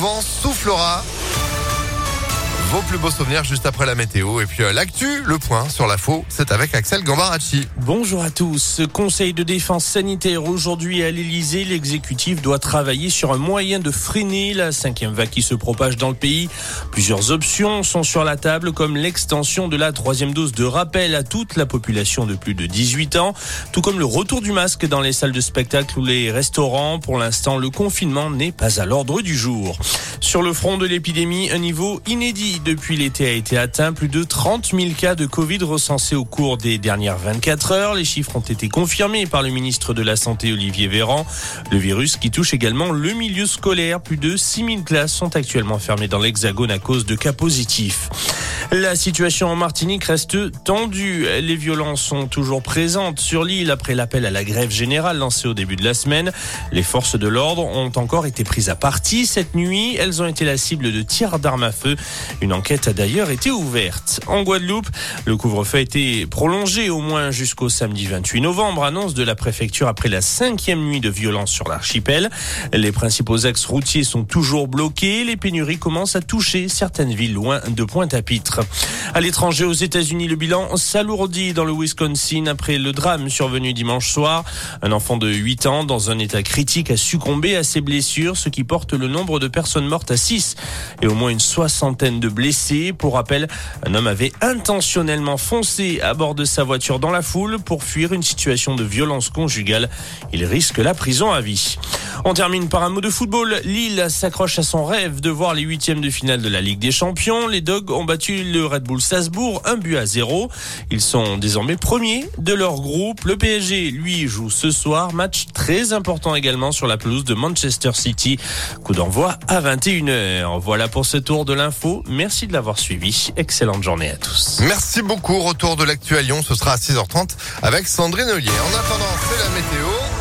Vent soufflera. Vos plus beaux souvenirs juste après la météo. Et puis euh, l'actu, le point sur la faux, c'est avec Axel Gambaracci. Bonjour à tous. Conseil de défense sanitaire aujourd'hui à l'Elysée. L'exécutif doit travailler sur un moyen de freiner la cinquième vague qui se propage dans le pays. Plusieurs options sont sur la table comme l'extension de la troisième dose de rappel à toute la population de plus de 18 ans, tout comme le retour du masque dans les salles de spectacle ou les restaurants. Pour l'instant, le confinement n'est pas à l'ordre du jour. Sur le front de l'épidémie, un niveau inédit depuis l'été a été atteint. Plus de 30 000 cas de Covid recensés au cours des dernières 24 heures. Les chiffres ont été confirmés par le ministre de la Santé Olivier Véran. Le virus qui touche également le milieu scolaire. Plus de 6 000 classes sont actuellement fermées dans l'Hexagone à cause de cas positifs. La situation en Martinique reste tendue. Les violences sont toujours présentes sur l'île après l'appel à la grève générale lancé au début de la semaine. Les forces de l'ordre ont encore été prises à partie cette nuit. Elles ont été la cible de tirs d'armes à feu. Une enquête a d'ailleurs été ouverte. En Guadeloupe, le couvre-feu a été prolongé au moins jusqu'au samedi 28 novembre, annonce de la préfecture après la cinquième nuit de violence sur l'archipel. Les principaux axes routiers sont toujours bloqués. Les pénuries commencent à toucher certaines villes loin de Pointe-à-Pitre. À l'étranger, aux États-Unis, le bilan s'alourdit dans le Wisconsin après le drame survenu dimanche soir. Un enfant de 8 ans dans un état critique a succombé à ses blessures, ce qui porte le nombre de personnes mortes à 6 et au moins une soixantaine de blessés. Pour rappel, un homme avait intentionnellement foncé à bord de sa voiture dans la foule pour fuir une situation de violence conjugale. Il risque la prison à vie. On termine par un mot de football. Lille s'accroche à son rêve de voir les huitièmes de finale de la Ligue des Champions. Les Dogs ont battu le Red Bull Salzbourg, un but à zéro. Ils sont désormais premiers de leur groupe. Le PSG, lui, joue ce soir. Match très important également sur la pelouse de Manchester City. Coup d'envoi à 21h. Voilà pour ce tour de l'info. Merci de l'avoir suivi. Excellente journée à tous. Merci beaucoup. Retour de l'actu à Lyon, ce sera à 6h30 avec Sandrine Ollier. En attendant, c'est la météo.